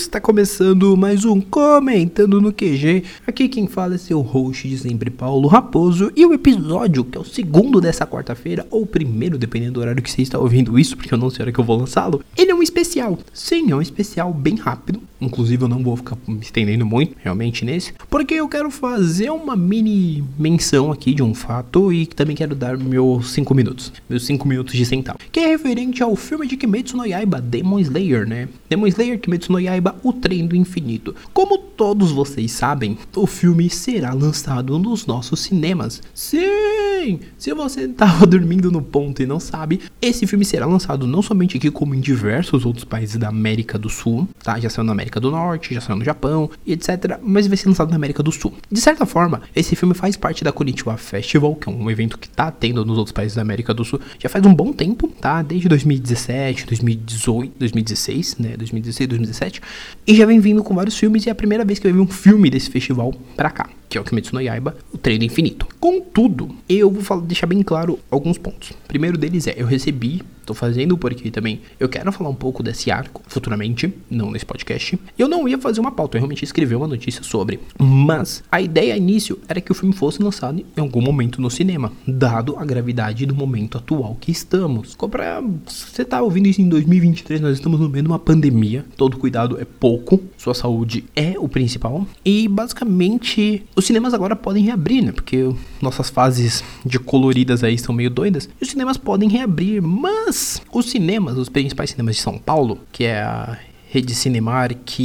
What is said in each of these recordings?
Está começando mais um Comentando no QG. Aqui quem fala é seu host de sempre, Paulo Raposo. E o episódio, que é o segundo dessa quarta-feira, ou primeiro, dependendo do horário que você está ouvindo isso, porque eu não sei a hora que eu vou lançá-lo. Ele é um especial. Sim, é um especial bem rápido. Inclusive, eu não vou ficar me estendendo muito, realmente, nesse. Porque eu quero fazer uma mini menção aqui de um fato e também quero dar meus 5 minutos. Meus 5 minutos de centavo. Que é referente ao filme de Kimetsu no Yaiba, Demon Slayer, né? Demon Slayer, Kimetsu no Yaiba, O Trem do Infinito. Como todos vocês sabem, o filme será lançado nos nossos cinemas. Sim! Se você estava dormindo no ponto e não sabe, esse filme será lançado não somente aqui, como em diversos outros países da América do Sul, tá? Já saiu na América do Norte, já saiu no Japão, etc. Mas vai ser lançado na América do Sul. De certa forma, esse filme faz parte da Konnichiwa Festival, que é um evento que tá tendo nos outros países da América do Sul já faz um bom tempo, tá? Desde 2017, 2018, 2016, né? 2016, 2017. E já vem vindo com vários filmes e é a primeira vez que eu vi um filme desse festival pra cá, que é o Kimetsu no Yaiba, o Treino Infinito. Contudo, eu vou falar, deixar bem claro alguns pontos. O primeiro deles é, eu recebi, tô fazendo porque também eu quero falar um pouco desse arco futuramente, não nesse podcast. Eu não ia fazer uma pauta, eu realmente escrevi uma notícia sobre. Mas a ideia início era que o filme fosse lançado em algum momento no cinema, dado a gravidade do momento atual que estamos. Pra, você tá ouvindo isso em 2023, nós estamos no meio de uma pandemia, todo cuidado é pouco, sua saúde é o principal. E basicamente, os cinemas agora podem reabrir, né? Porque nossas fases de coloridas aí estão meio doidas. E os cinemas podem reabrir, mas os cinemas, os principais cinemas de São Paulo, que é a Rede Cinemark,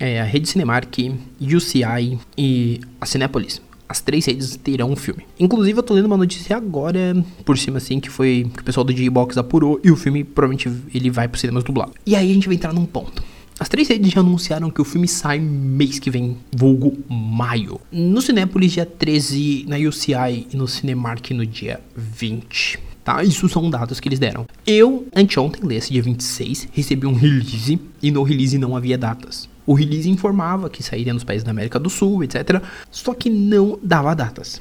é a Rede Cinemark, UCI e a Cinépolis. As três redes terão um filme. Inclusive, eu tô lendo uma notícia agora, por cima assim, que foi que o pessoal do G-Box apurou e o filme provavelmente ele vai pro cinemas dublado. E aí a gente vai entrar num ponto. As três redes já anunciaram que o filme sai mês que vem, vulgo maio. No Cinépolis, dia 13, na UCI e no Cinemark no dia 20. Tá? Isso são dados que eles deram. Eu, anteontem, nesse dia 26, recebi um release e no release não havia datas. O release informava que sairia nos países da América do Sul, etc. Só que não dava datas.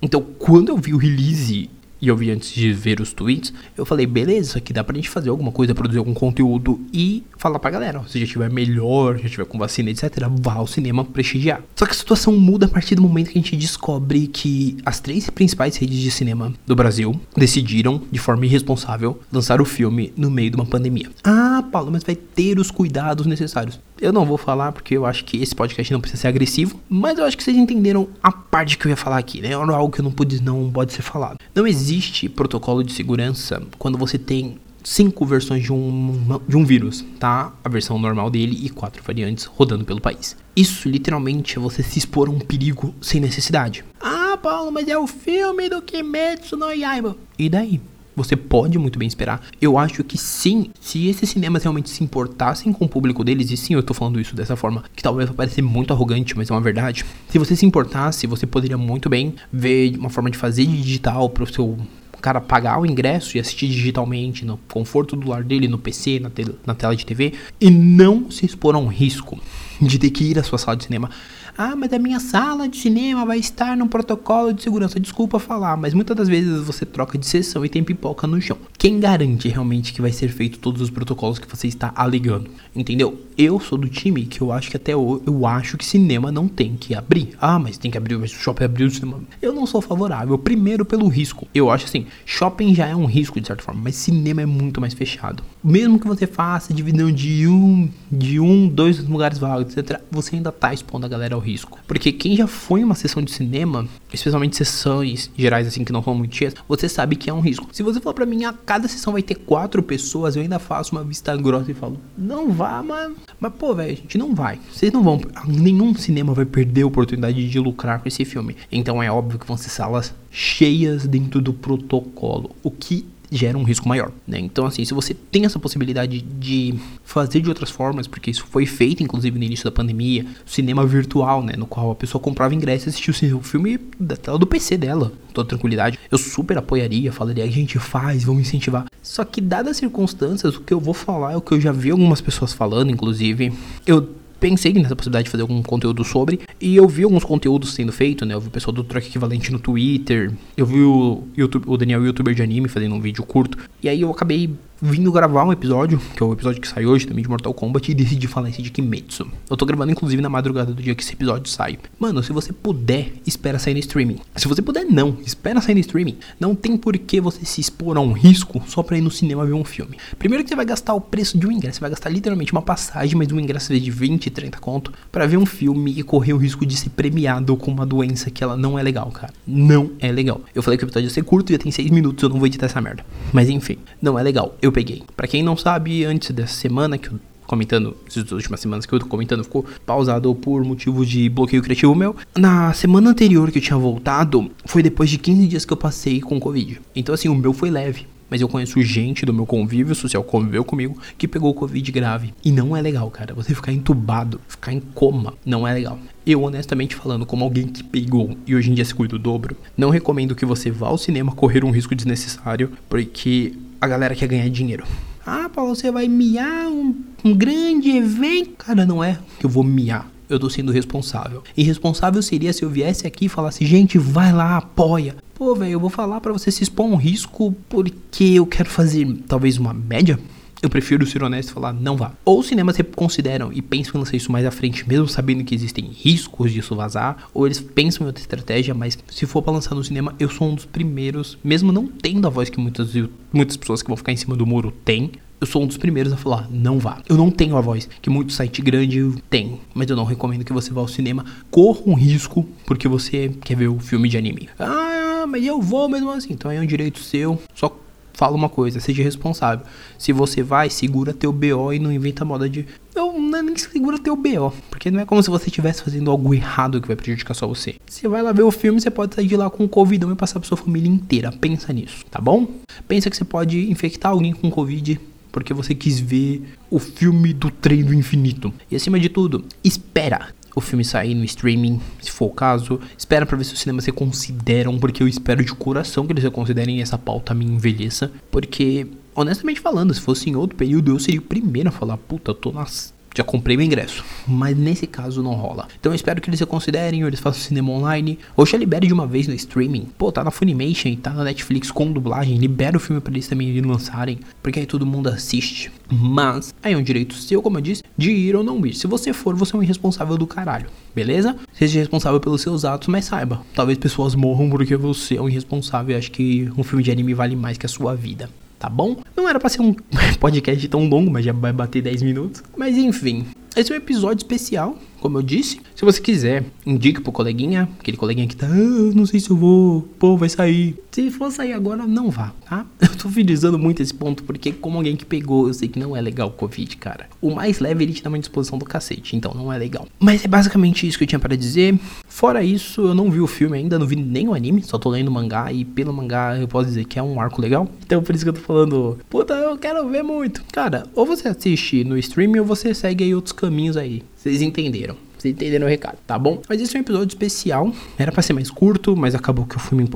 Então, quando eu vi o release e eu vi antes de ver os tweets, eu falei, beleza, isso aqui dá pra gente fazer alguma coisa, produzir algum conteúdo e falar pra galera, se já estiver melhor, já estiver com vacina, etc, vá ao cinema prestigiar. Só que a situação muda a partir do momento que a gente descobre que as três principais redes de cinema do Brasil decidiram, de forma irresponsável, lançar o filme no meio de uma pandemia. Ah, Paulo, mas vai ter os cuidados necessários. Eu não vou falar porque eu acho que esse podcast não precisa ser agressivo, mas eu acho que vocês entenderam a parte que eu ia falar aqui, né? Algo que eu não pude, não pode ser falado. Não existe protocolo de segurança quando você tem cinco versões de um, de um vírus, tá? A versão normal dele e quatro variantes rodando pelo país. Isso literalmente é você se expor a um perigo sem necessidade. Ah, Paulo, mas é o filme do Kimetsu no Yaiba. E daí? Você pode muito bem esperar. Eu acho que sim, se esses cinemas realmente se importassem com o público deles, e sim, eu tô falando isso dessa forma, que talvez vai parecer muito arrogante, mas é uma verdade. Se você se importasse, você poderia muito bem ver uma forma de fazer digital pro seu cara pagar o ingresso e assistir digitalmente no conforto do lar dele, no PC, na, te na tela de TV, e não se expor a um risco de ter que ir à sua sala de cinema. Ah, mas a minha sala de cinema vai estar num protocolo de segurança. Desculpa falar, mas muitas das vezes você troca de sessão e tem pipoca no chão. Quem garante realmente que vai ser feito todos os protocolos que você está alegando? Entendeu? Eu sou do time que eu acho que até hoje eu acho que cinema não tem que abrir. Ah, mas tem que abrir, mas o shopping abriu o cinema. Eu não sou favorável. Primeiro pelo risco. Eu acho assim, shopping já é um risco de certa forma, mas cinema é muito mais fechado. Mesmo que você faça divisão de um, de um, dois lugares vagos, etc, você ainda tá expondo a galera ao risco. Porque quem já foi em uma sessão de cinema, especialmente sessões gerais assim que não são muito cheias, você sabe que é um risco. Se você falar para mim, a cada sessão vai ter quatro pessoas, eu ainda faço uma vista grossa e falo, não vá, mas, mas pô, velho, a gente não vai. Vocês não vão, nenhum cinema vai perder a oportunidade de lucrar com esse filme. Então é óbvio que vão ser salas cheias dentro do protocolo, o que gera um risco maior, né? Então, assim, se você tem essa possibilidade de fazer de outras formas, porque isso foi feito, inclusive, no início da pandemia, cinema virtual, né? No qual a pessoa comprava ingresso e assistia o filme da tela do PC dela, toda tranquilidade. Eu super apoiaria, falaria, a gente faz, vamos incentivar. Só que, dadas as circunstâncias, o que eu vou falar é o que eu já vi algumas pessoas falando, inclusive. Eu pensei nessa possibilidade de fazer algum conteúdo sobre. E eu vi alguns conteúdos sendo feito, né? Eu vi o pessoal do Truck Equivalente no Twitter. Eu vi o, YouTube, o Daniel, youtuber de anime, fazendo um vídeo curto. E aí eu acabei vindo gravar um episódio, que é o episódio que saiu hoje também de Mortal Kombat, e decidi falar esse de Kimetsu. Eu tô gravando inclusive na madrugada do dia que esse episódio sai. Mano, se você puder, espera sair no streaming. Se você puder, não. Espera sair no streaming. Não tem por que você se expor a um risco só pra ir no cinema ver um filme. Primeiro que você vai gastar o preço de um ingresso. Você vai gastar literalmente uma passagem, mas um ingresso de 20, 30 conto, para ver um filme e correr o risco de ser premiado com uma doença que ela não é legal, cara. Não é legal. Eu falei que o episódio ia ser curto, já tem 6 minutos, eu não vou editar essa merda. Mas enfim, não é legal. Eu peguei. Para quem não sabe, antes dessa semana que eu comentando, essas últimas semanas que eu tô comentando, ficou pausado por motivos de bloqueio criativo meu. Na semana anterior que eu tinha voltado, foi depois de 15 dias que eu passei com Covid. Então, assim, o meu foi leve. Mas eu conheço gente do meu convívio social, conviveu comigo, que pegou Covid grave. E não é legal, cara. Você ficar entubado, ficar em coma, não é legal. Eu, honestamente falando, como alguém que pegou e hoje em dia se cuida o dobro, não recomendo que você vá ao cinema correr um risco desnecessário, porque a galera quer ganhar dinheiro. Ah, Paulo, você vai miar um, um grande evento? Cara, não é que eu vou miar eu tô sendo responsável. Irresponsável seria se eu viesse aqui e falasse, gente, vai lá, apoia. Pô, velho, eu vou falar para você se expor um risco porque eu quero fazer talvez uma média. Eu prefiro ser honesto e falar, não vá. Ou os cinemas consideram e pensam em lançar isso mais à frente, mesmo sabendo que existem riscos disso vazar, ou eles pensam em outra estratégia, mas se for para lançar no cinema, eu sou um dos primeiros, mesmo não tendo a voz que muitas, muitas pessoas que vão ficar em cima do muro têm, eu sou um dos primeiros a falar, não vá. Eu não tenho a voz que muito site grande tem, mas eu não recomendo que você vá ao cinema. Corra um risco porque você quer ver o filme de anime. Ah, mas eu vou mesmo assim. Então é um direito seu. Só fala uma coisa, seja responsável. Se você vai, segura teu BO e não inventa moda de. Não, não é nem segura teu BO. Porque não é como se você estivesse fazendo algo errado que vai prejudicar só você. Você vai lá ver o filme, você pode sair de lá com o Covid e passar pra sua família inteira. Pensa nisso, tá bom? Pensa que você pode infectar alguém com Covid porque você quis ver o filme do trem do infinito. E acima de tudo, espera o filme sair no streaming, se for o caso. Espera para ver se os cinemas reconsideram, porque eu espero de coração que eles reconsiderem essa pauta me envelheça. Porque, honestamente falando, se fosse em outro período, eu seria o primeiro a falar, puta, eu tô nas já comprei meu ingresso. Mas nesse caso não rola. Então eu espero que eles reconsiderem, ou eles façam cinema online, ou já libere de uma vez no streaming. Pô, tá na Funimation e tá na Netflix com dublagem, libera o filme para eles também lançarem, porque aí todo mundo assiste. Mas aí é um direito seu, como eu disse, de ir ou não ir. Se você for, você é um irresponsável do caralho, beleza? Seja responsável pelos seus atos, mas saiba, talvez pessoas morram porque você é um irresponsável. Eu acho que um filme de anime vale mais que a sua vida tá bom? Não era para ser um podcast tão longo, mas já vai bater 10 minutos. Mas enfim, esse é um episódio especial, como eu disse. Se você quiser, indique pro coleguinha, aquele coleguinha que tá, ah, não sei se eu vou, pô, vai sair. Se for sair agora, não vá, tá? Eu tô frisando muito esse ponto, porque como alguém que pegou, eu sei que não é legal o Covid, cara. O mais leve, ele te dá uma disposição do cacete, então não é legal. Mas é basicamente isso que eu tinha para dizer. Fora isso, eu não vi o filme ainda, não vi nem o anime, só tô lendo o mangá, e pelo mangá eu posso dizer que é um arco legal. Então por isso que eu tô falando, puta, eu quero ver muito. Cara, ou você assiste no streaming ou você segue aí outros caminhos aí. Vocês entenderam. Vocês entenderam o recado, tá bom? Mas esse é um episódio especial. Era para ser mais curto, mas acabou que eu fui me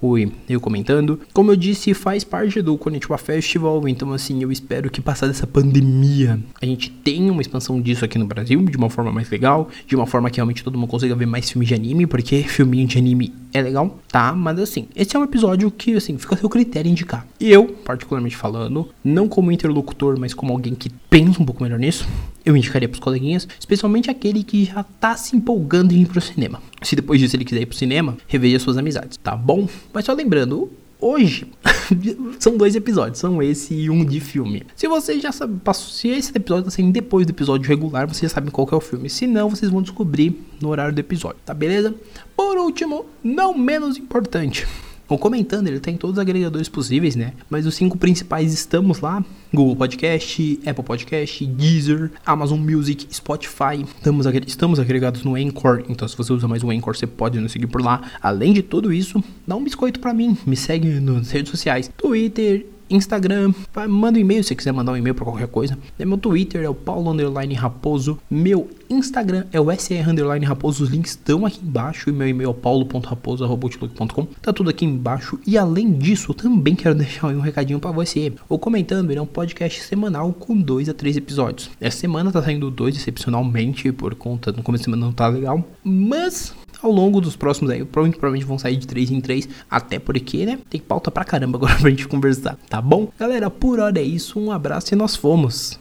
fui eu comentando. Como eu disse, faz parte do Konnichiwa Festival, então assim, eu espero que passada essa pandemia, a gente tenha uma expansão disso aqui no Brasil, de uma forma mais legal, de uma forma que realmente todo mundo consiga ver mais filmes de anime, porque filminho de anime é legal, tá? Mas assim, esse é um episódio que, assim, fica a seu critério indicar. E eu, particularmente falando, não como interlocutor, mas como alguém que pensa um pouco melhor nisso, eu indicaria pros coleguinhas, especialmente aquele que já tá se empolgando em ir pro cinema. Se depois disso ele quiser ir pro cinema, reveja suas amizades, tá bom? Mas só lembrando, hoje são dois episódios, são esse e um de filme. Se você já sabe, se esse episódio tá saindo depois do episódio regular, vocês já sabem qual é o filme. Se não, vocês vão descobrir no horário do episódio, tá beleza? Por último, não menos importante, o Comentando, ele tem todos os agregadores possíveis, né? Mas os cinco principais estamos lá: Google Podcast, Apple Podcast, Deezer, Amazon Music, Spotify. Estamos, estamos agregados no Anchor, então se você usa mais o Anchor, você pode nos seguir por lá. Além de tudo isso, dá um biscoito para mim. Me segue nas redes sociais: Twitter, Instagram, manda um e-mail se quiser mandar um e-mail para qualquer coisa. É meu Twitter é o Paulo Underline Raposo. Meu Instagram é o SR Underline Raposo. Os links estão aqui embaixo. E meu e-mail é paulo.raposo.com. Tá tudo aqui embaixo. E além disso, também quero deixar um recadinho para você. O Comentando ele é um podcast semanal com dois a três episódios. Essa semana tá saindo dois excepcionalmente por conta no começo da semana não tá legal. Mas ao longo dos próximos aí, provavelmente, vão sair de 3 em 3, até porque, né, tem pauta pra caramba agora pra gente conversar, tá bom? Galera, por hora é isso, um abraço e nós fomos.